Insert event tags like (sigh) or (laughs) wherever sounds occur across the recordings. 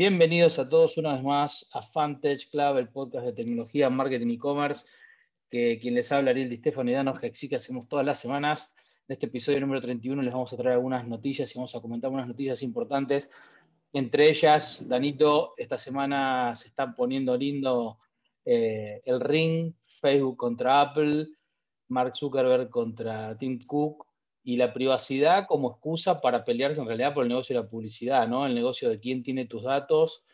Bienvenidos a todos una vez más a Fantech Club, el podcast de tecnología, marketing y e-commerce, que quien les habla, Ariel Di Stefano y Danos que hacemos todas las semanas. En este episodio número 31 les vamos a traer algunas noticias y vamos a comentar unas noticias importantes. Entre ellas, Danito, esta semana se están poniendo lindo eh, el ring, Facebook contra Apple, Mark Zuckerberg contra Tim Cook, y la privacidad como excusa para pelearse en realidad por el negocio de la publicidad, ¿no? El negocio de quién tiene tus datos,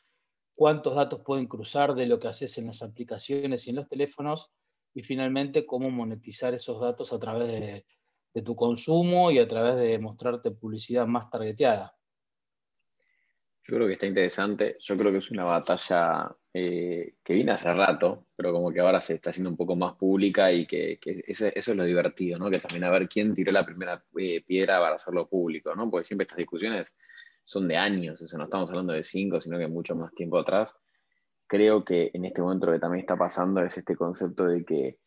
cuántos datos pueden cruzar de lo que haces en las aplicaciones y en los teléfonos, y finalmente cómo monetizar esos datos a través de, tu consumo y a través de mostrarte publicidad más targeteada. Yo creo que está interesante. Yo creo que es una batalla eh, que viene hace rato, pero como que ahora se está haciendo un poco más pública y que, eso, es lo divertido, ¿no? Que también a ver quién tiró la primera eh, piedra para hacerlo público, ¿no? Porque siempre estas discusiones son de años, o sea, no estamos hablando de cinco, sino que mucho más tiempo atrás. Creo que en este momento lo que también está pasando es este concepto de que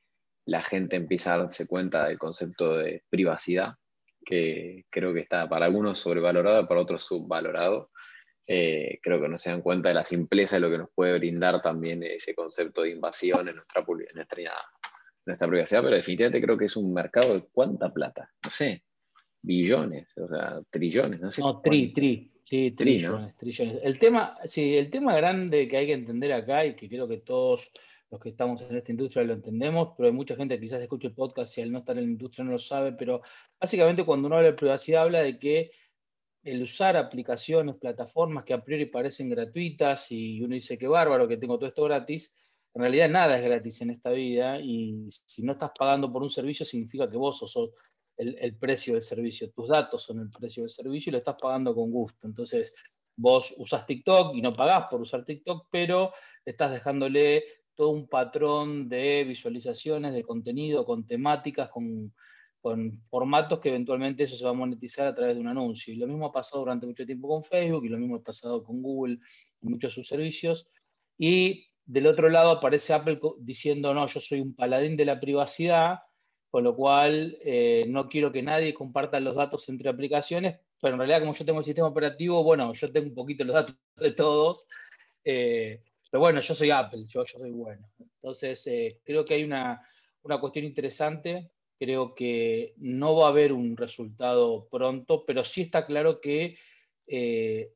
la gente empieza a darse cuenta del concepto de privacidad, que creo que está para algunos sobrevalorado, para otros subvalorado eh, creo que no se dan cuenta de la simpleza de lo que nos puede brindar también ese concepto de invasión en nuestra, nuestra, privacidad, pero definitivamente creo que es un mercado de cuánta plata, no sé, billones, o sea, trillones, no sé. No, tri, tri, sí, trillones, trillones. El tema, sí, el tema grande que hay que entender acá y que creo que todos los que estamos en esta industria lo entendemos, pero hay mucha gente que quizás escuche el podcast y al no estar en la industria no lo sabe, pero básicamente cuando uno habla de privacidad habla de que el usar aplicaciones, plataformas que a priori parecen gratuitas y uno dice que bárbaro, que tengo todo esto gratis, en realidad nada es gratis en esta vida y si no estás pagando por un servicio significa que vos sos el, precio del servicio, tus datos son el precio del servicio y lo estás pagando con gusto. Entonces, vos usás TikTok y no pagás por usar TikTok, pero estás dejándole todo un patrón de visualizaciones, de contenido, con temáticas, con con formatos que eventualmente eso se va a monetizar a través de un anuncio. Y lo mismo ha pasado durante mucho tiempo con Facebook y lo mismo ha pasado con Google y muchos de sus servicios. Y del otro lado aparece Apple diciendo, no, yo soy un paladín de la privacidad, con lo cual eh, no quiero que nadie comparta los datos entre aplicaciones, pero en realidad como yo tengo el sistema operativo, bueno, yo tengo un poquito los datos (laughs) de todos, eh, pero bueno, yo soy Apple, yo, soy bueno. Entonces, eh, creo que hay una, una cuestión interesante Creo que no va a haber un resultado pronto, pero sí está claro que eh,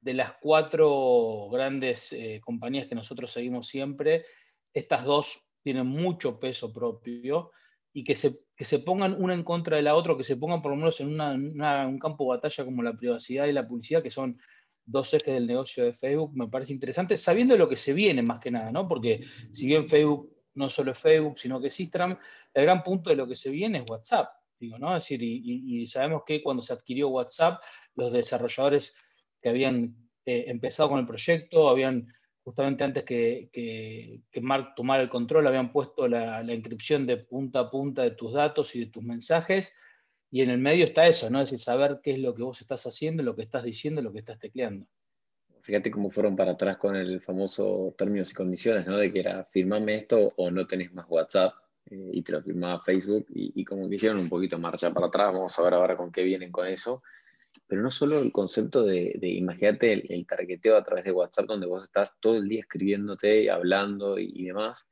de las cuatro grandes eh, compañías que nosotros seguimos siempre, estas dos tienen mucho peso propio y que se, se pongan una en contra de la otra, que se pongan por lo menos en un campo de batalla como la privacidad y la publicidad, que son dos ejes del negocio de Facebook, me parece interesante, sabiendo lo que se viene más que nada, ¿no? Porque si bien Facebook no solo Facebook, sino que es Instagram, el gran punto de lo que se viene es WhatsApp. Digo, ¿no? Decir, y, sabemos que cuando se adquirió WhatsApp, los desarrolladores que habían eh, empezado con el proyecto, habían justamente antes que, que, Mark tomara el control, habían puesto la, la, inscripción de punta a punta de tus datos y de tus mensajes, y en el medio está eso, ¿no? Es decir, saber qué es lo que vos estás haciendo, lo que estás diciendo, lo que estás tecleando fíjate cómo fueron para atrás con el famoso términos y condiciones, ¿no? De que era firmame esto o no tenés más WhatsApp eh, y te lo firmaba Facebook y, como que hicieron un poquito marcha para atrás, vamos a ver ahora con qué vienen con eso. Pero no solo el concepto de, imagínate el, targeteo a través de WhatsApp donde vos estás todo el día escribiéndote y hablando y, demás,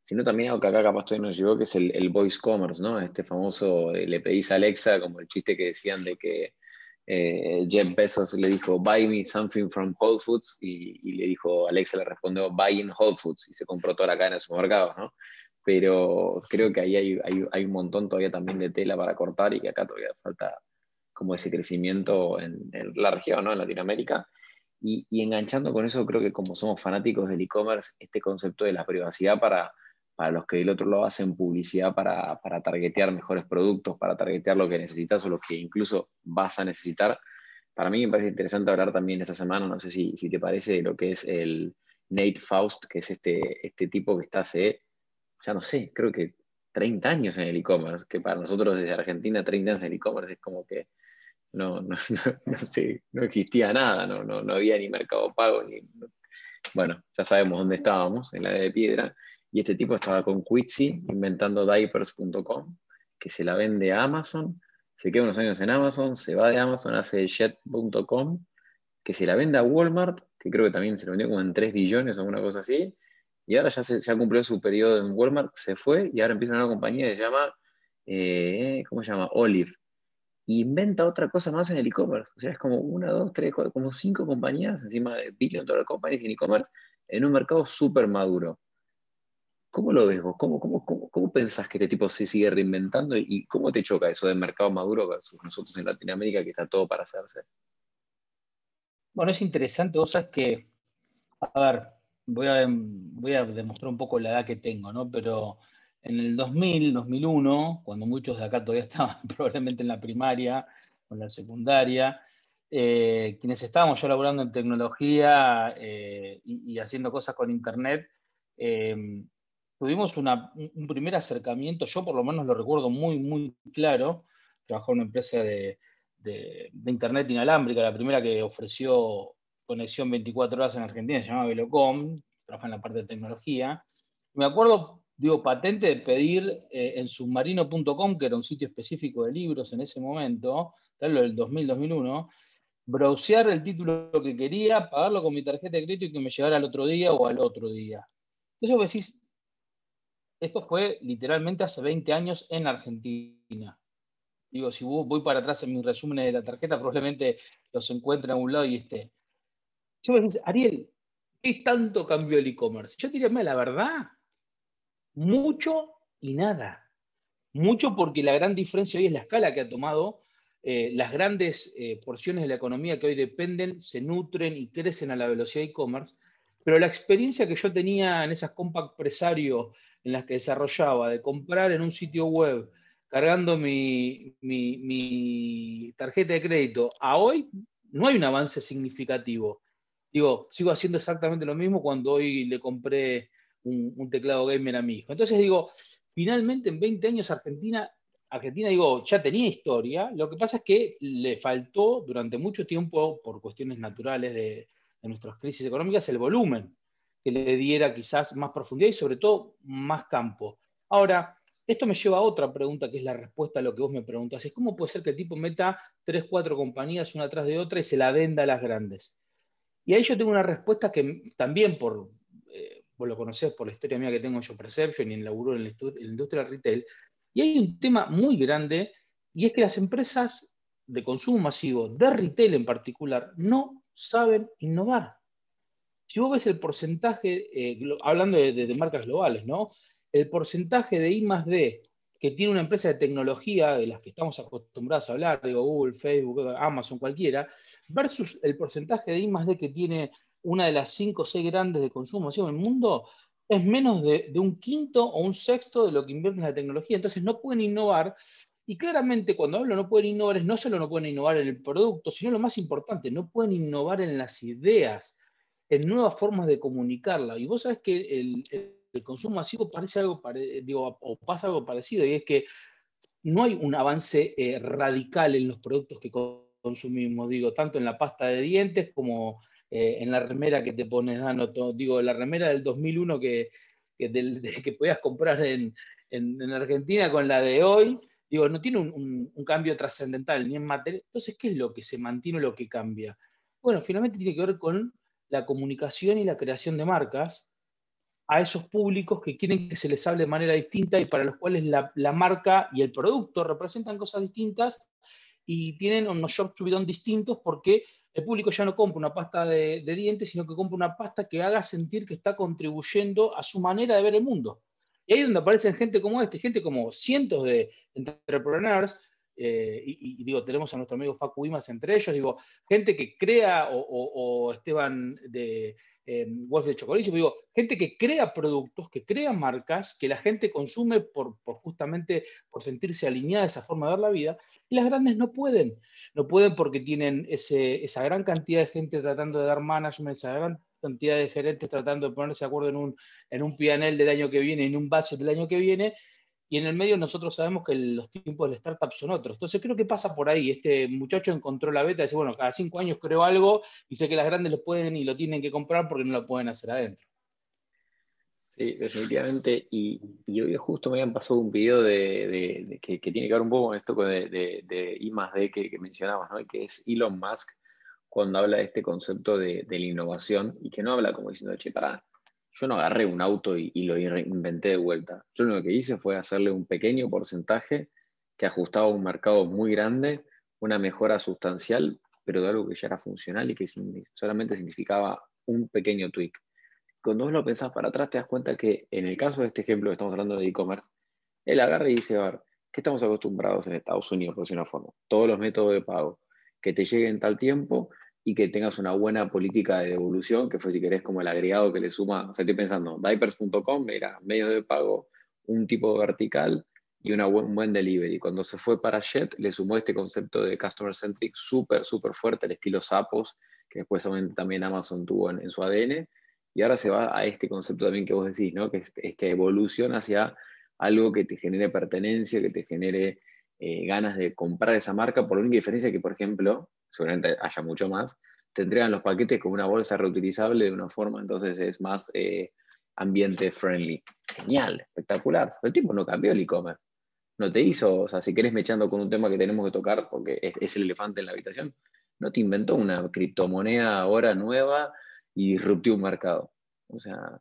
sino también algo que acá capaz todavía nos llegó, que es el, el voice commerce, ¿no? Este famoso, eh, le pedís a Alexa, como el chiste que decían de que eh, Jeff Bezos le dijo, buy me something from Whole Foods, y, le dijo, Alexa le respondió, buy in Whole Foods, y se compró toda la cadena de supermercados, ¿no? Pero creo que ahí hay, un montón todavía también de tela para cortar y que acá todavía falta como ese crecimiento en, la región, ¿no? En Latinoamérica. Y, y, enganchando con eso, creo que como somos fanáticos del e-commerce, este concepto de la privacidad para para los que del otro lado hacen publicidad para, para targetear mejores productos, para targetear lo que necesitas o lo que incluso vas a necesitar. Para mí me parece interesante hablar también esta semana, no sé si, si te parece, de lo que es el Nate Faust, que es este, este tipo que está hace, ya no sé, creo que 30 años en el e-commerce, que para nosotros desde Argentina 30 años en el e-commerce es como que no, (laughs) no, no, sé, no existía nada, no, no, no había ni mercado pago, ni, bueno, ya sabemos dónde estábamos, en la de piedra, y este tipo estaba con Quitzy inventando diapers.com, que se la vende a Amazon, se queda unos años en Amazon, se va de Amazon, hace jet.com, que se la vende a Walmart que creo que también se lo vendió como en 3 billones o una cosa así, y ahora ya, se, ya cumplió su periodo en Walmart, se fue, y ahora empieza una nueva compañía que se llama, eh, ¿cómo se llama? Olive. Inventa otra cosa más en el e-commerce. O sea, es como una, dos, tres, cuatro, como cinco compañías encima de billion dollar companies en e-commerce en un mercado súper maduro. ¿Cómo lo ves vos? ¿Cómo, cómo, cómo, pensás que este tipo se sigue reinventando y cómo te choca eso de mercado maduro versus nosotros en Latinoamérica que está todo para hacerse? Bueno, es interesante, vos sabes que, a ver, voy a, demostrar un poco la edad que tengo, ¿no? Pero en el 2000, 2001, cuando muchos de acá todavía (laughs) estaban probablemente en la primaria o en la secundaria, eh, quienes estábamos ya laborando en tecnología eh, y, haciendo cosas con Internet, eh, tuvimos un primer acercamiento, yo por lo menos lo recuerdo muy, muy claro, trabajaba en una empresa de, Internet inalámbrica, la primera que ofreció conexión 24 horas en Argentina, se llamaba Velocom, trabajaba en la parte de tecnología. Me acuerdo, digo, patente de pedir eh, en submarino.com, que era un sitio específico de libros en ese momento, tal lo del 2000-2001, browsear el título que quería, pagarlo con mi tarjeta de crédito y que me llegara al otro día o al otro día. Eso decís, esto fue literalmente hace 20 años en Argentina. Digo, si voy para atrás en mis resúmenes de la tarjeta, probablemente los encuentre a un lado y esté. Yo me Ariel, ¿qué tanto cambió el e-commerce? Yo diría, la verdad, mucho y nada. Mucho porque la gran diferencia hoy es la escala que ha tomado. Eh, las grandes eh, porciones de la economía que hoy dependen se nutren y crecen a la velocidad e-commerce. Pero la experiencia que yo tenía en esas compact presario en las que desarrollaba, de comprar en un sitio web, cargando mi, tarjeta de crédito, a hoy no hay un avance significativo. Digo, sigo haciendo exactamente lo mismo cuando hoy le compré un, teclado gamer a mi hijo. Entonces digo, finalmente en 20 años Argentina, Argentina digo, ya tenía historia, lo que pasa es que le faltó durante mucho tiempo, por cuestiones naturales de, de nuestras crisis económicas, el volumen que le diera quizás más profundidad y sobre todo más campo. Ahora, esto me lleva a otra pregunta que es la respuesta a lo que vos me preguntas. Es cómo puede ser que el tipo meta tres, cuatro compañías una tras de otra y se la venda a las grandes. Y ahí yo tengo una respuesta que también por, eh, vos lo conocés por la historia mía que tengo yo Perception y en laburo en la, industria retail, y hay un tema muy grande y es que las empresas de consumo masivo, de retail en particular, no saben innovar. Si vos ves el porcentaje, eh, hablando de, marcas globales, ¿no? El porcentaje de I más D que tiene una empresa de tecnología, de las que estamos acostumbrados a hablar, digo Google, Facebook, Amazon, cualquiera, versus el porcentaje de I más D que tiene una de las cinco o seis grandes de consumo en el mundo, es menos de, un quinto o un sexto de lo que invierten en la tecnología. Entonces no pueden innovar. Y claramente cuando hablo no pueden innovar es no solo no pueden innovar en el producto, sino lo más importante, no pueden innovar en las ideas en nuevas formas de comunicarla. Y vos sabés que el, consumo masivo parece algo, digo, o pasa algo parecido, y es que no hay un avance eh, radical en los productos que consumimos, digo, tanto en la pasta de dientes como eh, en la remera que te pones, Dano, digo, la remera del 2001 que, (laughs) que, podías comprar en, Argentina con la de hoy, digo, no tiene un, un cambio trascendental ni en materia. Entonces, ¿qué es lo que se mantiene o lo que cambia? Bueno, finalmente tiene que ver con la comunicación y la creación de marcas a esos públicos que quieren que se les hable de manera distinta y para los cuales la, marca y el producto representan cosas distintas y tienen unos shock to be distintos porque el público ya no compra una pasta de, dientes, sino que compra una pasta que haga sentir que está contribuyendo a su manera de ver el mundo. Y ahí es donde aparecen gente como este, gente como cientos de entrepreneurs eh, y, digo, tenemos a nuestro amigo Facu Imas entre ellos, digo, gente que crea, o, Esteban de eh, Wolf de Chocolate, digo, gente que crea productos, que crea marcas, que la gente consume por, justamente por sentirse alineada a esa forma de ver la vida, y las grandes no pueden, no pueden porque tienen esa gran cantidad de gente tratando de dar management, esa gran cantidad de gerentes tratando de ponerse de acuerdo en un, en un PNL del año que viene, en un budget del año que viene, y en el medio nosotros sabemos que los tiempos de startup son otros. Entonces creo que pasa por ahí. Este muchacho encontró la beta dice, bueno, cada cinco años creo algo y sé que las grandes lo pueden y lo tienen que comprar porque no lo pueden hacer adentro. Sí, definitivamente. Y, hoy justo me habían pasado un video de, que, tiene que ver un poco con esto de, de, I más D que, mencionabas, ¿no? que es Elon Musk cuando habla de este concepto de, la innovación y que no habla como diciendo, che, pará, yo no agarré un auto y, lo inventé de vuelta. Yo lo que hice fue hacerle un pequeño porcentaje que ajustaba a un mercado muy grande, una mejora sustancial, pero de algo que ya era funcional y que solamente significaba un pequeño tweak. Cuando vos lo pensás para atrás, te das cuenta que en el caso de este ejemplo que estamos hablando de e-commerce, él agarra y dice, a ver, ¿qué estamos acostumbrados en Estados Unidos, por decir una forma? Todos los métodos de pago, que te lleguen tal tiempo y que tengas una buena política de devolución, que fue, si querés, como el agregado que le suma, o sea, estoy pensando, diapers.com era medios de pago, un tipo vertical y una un buen delivery. Cuando se fue para Jet, le sumó este concepto de customer centric súper, súper fuerte, el estilo Sapos, que después también Amazon tuvo en, su ADN, y ahora se va a este concepto también que vos decís, ¿no? que es esta evolución hacia algo que te genere pertenencia, que te genere eh, ganas de comprar esa marca, por la única diferencia que, por ejemplo, seguramente haya mucho más, te entregan los paquetes con una bolsa reutilizable de una forma, entonces es más eh, ambiente friendly. Genial, espectacular. El tiempo no cambió el e-commerce. No te hizo, o sea, si querés mechando con un tema que tenemos que tocar, porque es, es el elefante en la habitación, no te inventó una criptomoneda ahora nueva y disruptió un mercado. O sea,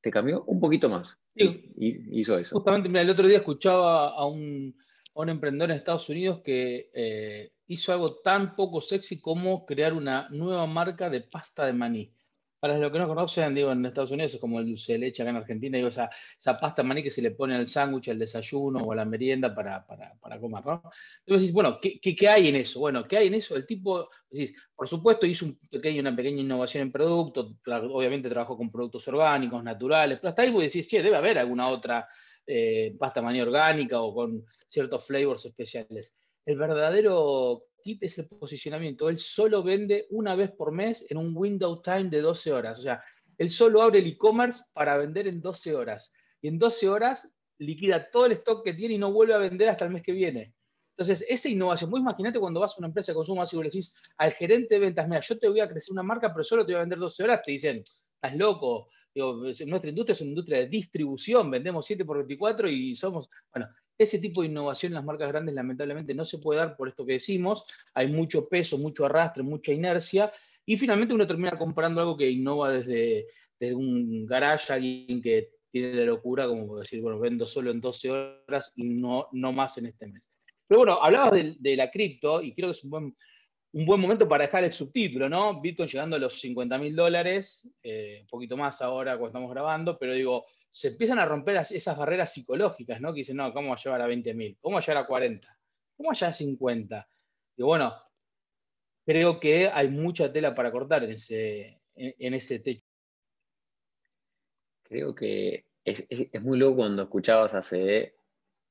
te cambió un poquito más. Sí. Y hizo eso. Justamente, mira, el otro día escuchaba a un, emprendedor en Estados Unidos que eh, hizo algo tan poco sexy como crear una nueva marca de pasta de maní. Para los que no conocen, digo, en Estados Unidos es como el dulce de leche acá en Argentina, digo, esa, esa pasta de maní que se le pone al sándwich, al desayuno o a la merienda para, para, para comer, ¿no? Entonces bueno, ¿qué, ¿qué, hay en eso? Bueno, ¿qué hay en eso? El tipo, decís, por supuesto, hizo un pequeño, una pequeña innovación en producto, obviamente trabajó con productos orgánicos, naturales, pero hasta ahí vos decís, che, debe haber alguna otra eh, pasta maní orgánica o con ciertos flavors especiales. El verdadero quite ese posicionamiento. Él solo vende una vez por mes en un window time de 12 horas. O sea, él solo abre el e-commerce para vender en 12 horas. Y en 12 horas liquida todo el stock que tiene y no vuelve a vender hasta el mes que viene. Entonces, esa innovación, vos imaginate cuando vas a una empresa de consumo así y le decís al gerente de ventas, mira, yo te voy a crecer una marca, pero solo te voy a vender 12 horas, te dicen, estás loco. nuestra industria es una industria de distribución, vendemos 7 por 24 y somos, bueno, ese tipo de innovación en las marcas grandes lamentablemente no se puede dar por esto que decimos. Hay mucho peso, mucho arrastre, mucha inercia y finalmente uno termina comprando algo que innova desde, un garage, alguien que tiene la locura como decir, bueno, vendo solo en 12 horas y no, no más en este mes. Pero bueno, hablabas de, la cripto y creo que es un buen, un buen momento para dejar el subtítulo, ¿no? Bitcoin llegando a los 50 mil dólares, eh, un poquito más ahora cuando estamos grabando, pero digo, se empiezan a romper esas barreras psicológicas, ¿no? Que dicen, no, ¿cómo llevar a 20.000? ¿Cómo va a llevar a 40? ¿Cómo va a llevar a 50? Y bueno, creo que hay mucha tela para cortar en ese, en, ese techo. Creo que es, muy loco cuando escuchabas hace,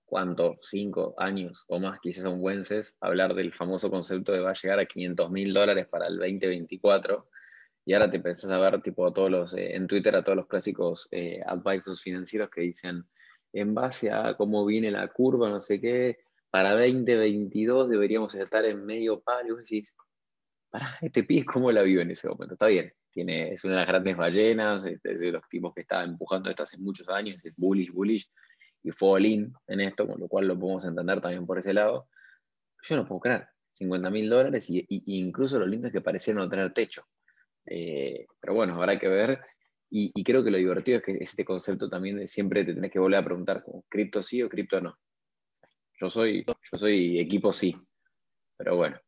¿cuánto? Cinco años o más, quizás un buenses, hablar del famoso concepto de va a llegar a 500 mil dólares para el 2024 y ahora te empezás a ver tipo todos los, eh, en Twitter a todos los clásicos eh, advisors financieros que dicen, en base a cómo viene la curva, no sé qué, para 2022 deberíamos estar en medio palo. Y vos decís, para este pie, ¿cómo la vive en ese momento? Está bien, tiene, es una de las grandes ballenas, es de los tipos que está empujando esto hace muchos años, es bullish, bullish, y fue in en esto, con lo cual lo podemos entender también por ese lado. Yo no puedo creer, 50 mil dólares, y, incluso lo lindo es que parecía no tener techo. Eh, pero bueno, habrá que ver. Y, creo que lo divertido es que este concepto también siempre te tenés que volver a preguntar, ¿cripto sí o cripto no? Yo soy, yo soy equipo sí, pero bueno.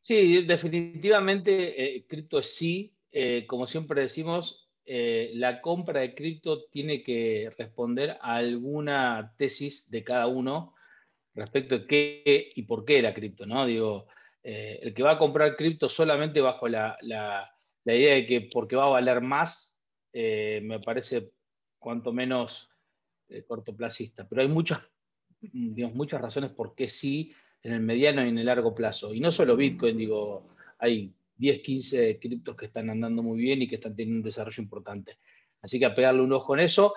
Sí, definitivamente eh, cripto sí. Eh, como siempre decimos, la compra de cripto tiene que responder a alguna tesis de cada uno respecto de qué y por qué la cripto, ¿no? Digo, el que va a comprar cripto solamente bajo la idea de que porque va a valer más, eh, me parece cuanto menos eh, cortoplacista. Pero hay muchas, digamos, muchas razones por qué sí en el mediano y en el largo plazo. Y no solo Bitcoin, digo, hay 10, 15 criptos que están andando muy bien y que están teniendo un desarrollo importante. Así que a pegarle un ojo en eso.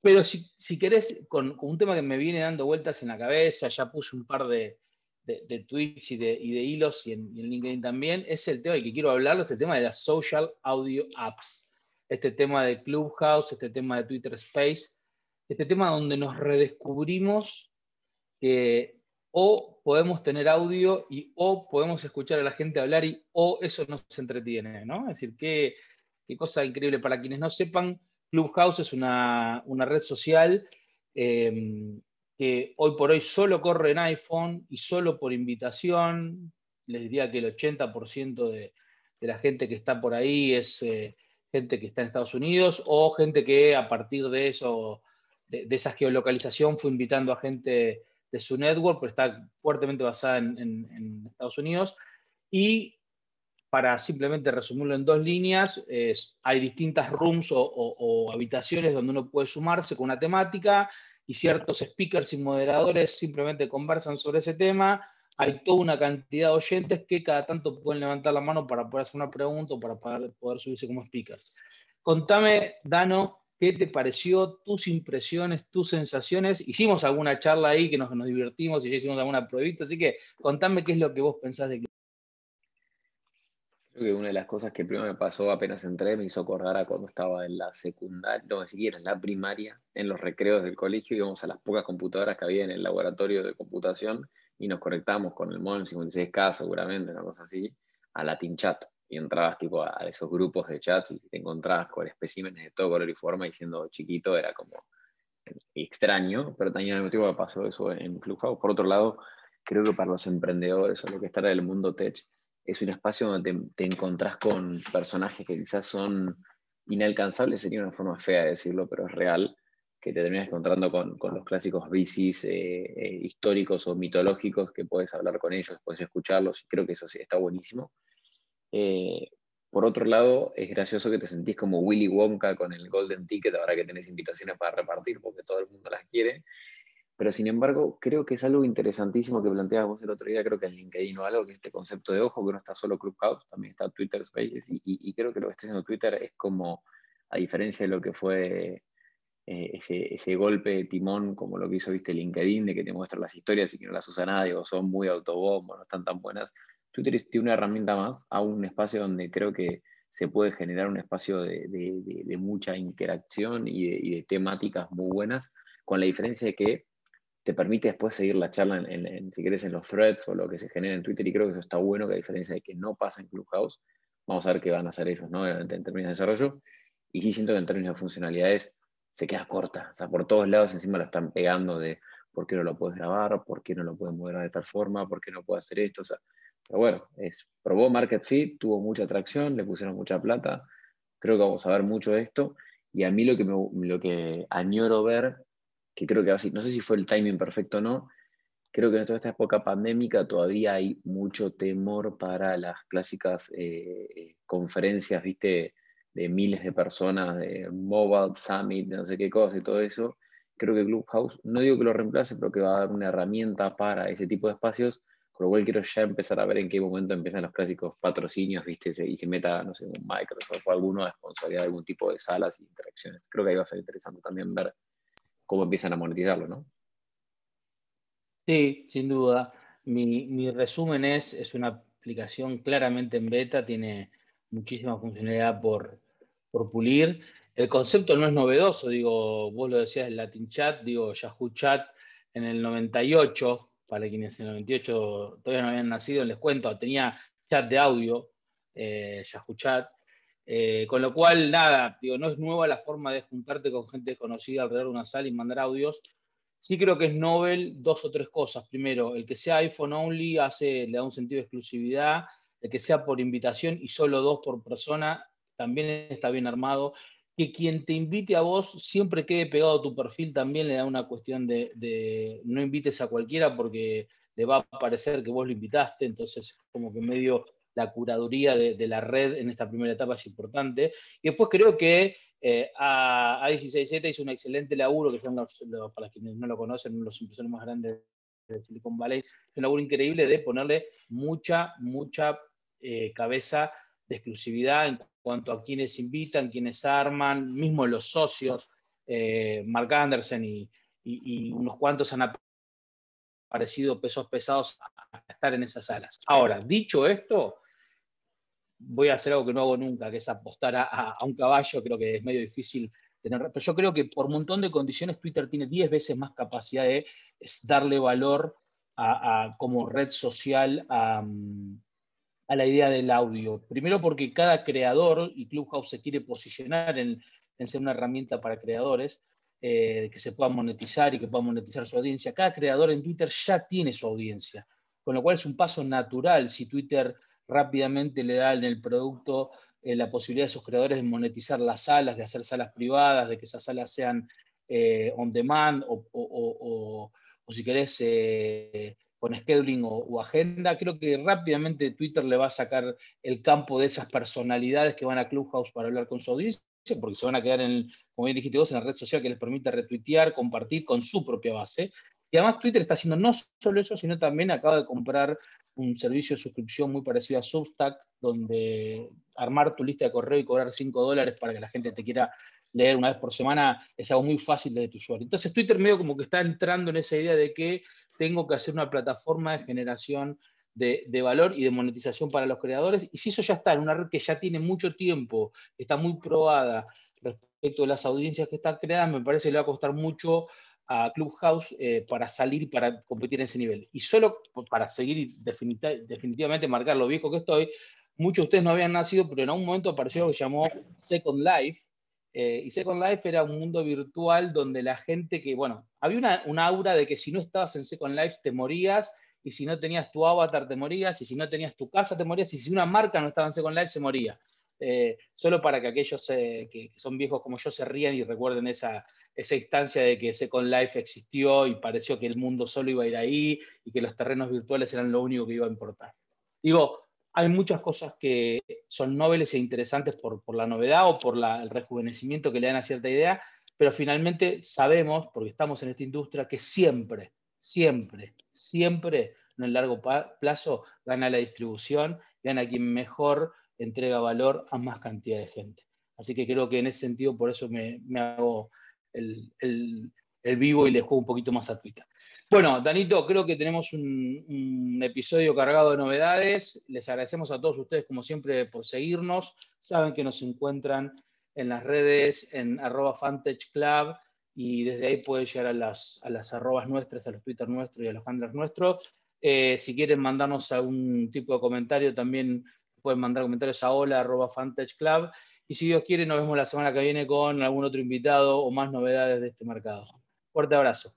Pero si, si querés, con, un tema que me viene dando vueltas en la cabeza, ya puse un par de, de, tweets y de, hilos y en, LinkedIn también, es el tema del que quiero hablar, es el tema de las social audio apps. Este tema de Clubhouse, este tema de Twitter Space, este tema donde nos redescubrimos que o podemos tener audio y o podemos escuchar a la gente hablar y o eso nos entretiene, ¿no? Es decir, qué, cosa increíble. Para quienes no sepan, Clubhouse es una, red social em, que hoy por hoy solo corre en iPhone y solo por invitación. Les diría que el 80% de, la gente que está por ahí es eh, gente que está en Estados Unidos o gente que a partir de eso, de, esa geolocalización, fue invitando a gente de su network, pero está fuertemente basada en, Estados Unidos. Y para simplemente resumirlo en dos líneas, hay distintas rooms o, habitaciones donde uno puede sumarse con una temática y ciertos speakers y moderadores simplemente conversan sobre ese tema. Hay toda una cantidad de oyentes que cada tanto pueden levantar la mano para poder hacer una pregunta o para poder, subirse como speakers. Contame, Dano, ¿Qué te pareció? Tus impresiones, tus sensaciones. Hicimos alguna charla ahí que nos, divertimos y ya hicimos alguna pruebita, así que contame qué es lo que vos pensás de Creo que una de las cosas que primero me pasó apenas entré me hizo acordar a cuando estaba en la secundaria, no, ni siquiera en la primaria, en los recreos del colegio, íbamos a las pocas computadoras que había en el laboratorio de computación y nos conectamos con el modem 56K seguramente, una cosa así, a Latin Chat y entrabas tipo a, esos grupos de chats y te encontrabas con especímenes de todo color y forma y siendo chiquito era como extraño, pero también al mismo tiempo pasó eso en Clubhouse. Por otro lado, creo que para los emprendedores o lo que está en el mundo tech, es un espacio donde te, encontrás con personajes que quizás son inalcanzables, sería una forma fea de decirlo, pero es real, que te terminas encontrando con, con los clásicos bicis eh, eh, históricos o mitológicos, que puedes hablar con ellos, puedes escucharlos, y creo que eso sí está buenísimo. Eh, por otro lado, es gracioso que te sentís como Willy Wonka con el Golden Ticket ahora que tenés invitaciones para repartir porque todo el mundo las quiere. Pero sin embargo, creo que es algo interesantísimo que planteabas vos el otro día, creo que en LinkedIn o algo, que este concepto de ojo, que no está solo Clubhouse, también está Twitter Spaces, y, creo que lo que está haciendo Twitter es como, a diferencia de lo que fue eh, ese, ese, golpe de timón, como lo que hizo, viste, LinkedIn, de que te muestra las historias y que no las usa nadie, o son muy autobombo, no están tan buenas, Twitter tiene una herramienta más a un espacio donde creo que se puede generar un espacio de, mucha interacción y, de, temáticas muy buenas, con la diferencia de que te permite después seguir la charla, en, si quieres, en los threads o lo que se genera en Twitter, y creo que eso está bueno, que a diferencia de que no pasa en Clubhouse, vamos a ver qué van a hacer ellos, ¿no? En, términos de desarrollo, y sí siento que en términos de funcionalidades se queda corta, o sea, por todos lados encima lo están pegando de por qué no lo puedes grabar, por qué no lo puedes moderar de tal forma, por qué no puedo hacer esto, o sea, pero bueno, es, probó Market Fit, tuvo mucha atracción, le pusieron mucha plata. Creo que vamos a ver mucho de esto. Y a mí lo que, me, lo que añoro ver, que creo que así, no sé si fue el timing perfecto o no, creo que en toda esta época pandémica todavía hay mucho temor para las clásicas eh, eh, conferencias, viste, de miles de personas, de Mobile Summit, no sé qué cosa y todo eso. Creo que Clubhouse, no digo que lo reemplace, pero que va a dar una herramienta para ese tipo de espacios con lo cual quiero ya empezar a ver en qué momento empiezan los clásicos patrocinios, ¿viste? Y se meta, no sé, un Microsoft o alguno a sponsoría de algún tipo de salas e interacciones. Creo que ahí va a ser interesante también ver cómo empiezan a monetizarlo, ¿no? Sí, sin duda. Mi, resumen es, es una aplicación claramente en beta, tiene muchísima funcionalidad por, por pulir. El concepto no es novedoso, digo, vos lo decías en Latin Chat, digo, Yahoo Chat en el 98 para quienes en el 98 todavía no habían nacido, les cuento, tenía chat de audio, eh, Yahoo Chat, eh, con lo cual, nada, digo, no es nueva la forma de juntarte con gente desconocida alrededor de una sala y mandar audios. Sí creo que es novel dos o tres cosas. Primero, el que sea iPhone only hace, le da un sentido de exclusividad. El que sea por invitación y solo dos por persona también está bien armado que quien te invite a vos siempre quede pegado tu perfil también le da una cuestión de, no invites a cualquiera porque le va a parecer que vos lo invitaste, entonces como que medio la curaduría de, la red en esta primera etapa es importante. Y después creo que eh, a, 16Z hizo un excelente laburo, que son los, para quienes no lo conocen, los impresores más grandes de Silicon Valley, es un laburo increíble de ponerle mucha, mucha eh, cabeza de exclusividad en cuanto a quienes invitan, quienes arman, mismo los socios, eh, Mark Anderson y, unos cuantos han aparecido pesos pesados a estar en esas salas. Ahora, dicho esto, voy a hacer algo que no hago nunca, que es apostar a, un caballo, creo que es medio difícil tener, pero yo creo que por un montón de condiciones Twitter tiene 10 veces más capacidad de darle valor como red social a, la idea del audio. Primero porque cada creador, y Clubhouse se quiere posicionar en, ser una herramienta para creadores, eh, que se pueda monetizar y que pueda monetizar su audiencia. Cada creador en Twitter ya tiene su audiencia, con lo cual es un paso natural si Twitter rápidamente le da en el producto eh, la posibilidad a sus creadores de monetizar las salas, de hacer salas privadas, de que esas salas sean eh, on demand o, si querés eh, con scheduling o, agenda. Creo que rápidamente Twitter le va a sacar el campo de esas personalidades que van a Clubhouse para hablar con su audiencia, porque se van a quedar, en, como bien dijiste vos, en la red social que les permite retuitear, compartir con su propia base. Y además Twitter está haciendo no solo eso, sino también acaba de comprar un servicio de suscripción muy parecido a Substack, donde armar tu lista de correo y cobrar 5 dólares para que la gente te quiera leer una vez por semana es algo muy fácil de tu usuario. Entonces Twitter medio como que está entrando en esa idea de que tengo que hacer una plataforma de generación de, de, valor y de monetización para los creadores. Y si eso ya está en una red que ya tiene mucho tiempo, está muy probada respecto a las audiencias que están creadas, me parece que le va a costar mucho a Clubhouse eh, para salir y para competir en ese nivel. Y solo para seguir definitivamente marcar lo viejo que estoy, muchos de ustedes no habían nacido, pero en algún momento apareció lo que se llamó Second Life. Eh, y Second Life era un mundo virtual donde la gente que, bueno, había una, una aura de que si no estabas en Second Life te morías, y si no tenías tu avatar te morías, y si no tenías tu casa te morías, y si una marca no estaba en Second Life se moría. Eh, solo para que aquellos que, son viejos como yo se rían y recuerden esa, esa instancia de que Second Life existió y pareció que el mundo solo iba a ir ahí y que los terrenos virtuales eran lo único que iba a importar. Digo, hay muchas cosas que son nobles e interesantes por, la novedad o por el rejuvenecimiento que le dan a cierta idea, pero finalmente sabemos, porque estamos en esta industria, que siempre, siempre, siempre en el largo plazo gana la distribución, gana quien mejor entrega valor a más cantidad de gente. Así que creo que en ese sentido, por eso me, hago el, vivo y le juego un poquito más a Twitter. Bueno, Danito, creo que tenemos un, episodio cargado de novedades. Les agradecemos a todos ustedes, como siempre, por seguirnos. Saben que nos encuentran en las redes, en arroba Club, y desde ahí pueden llegar a las, a las nuestras, a los Twitter nuestros y a los handlers nuestros. Eh, si quieren mandarnos algún tipo de comentario, también pueden mandar comentarios a hola arroba Club. Y si Dios quiere, nos vemos la semana que viene con algún otro invitado o más novedades de este mercado. Fuerte abrazo.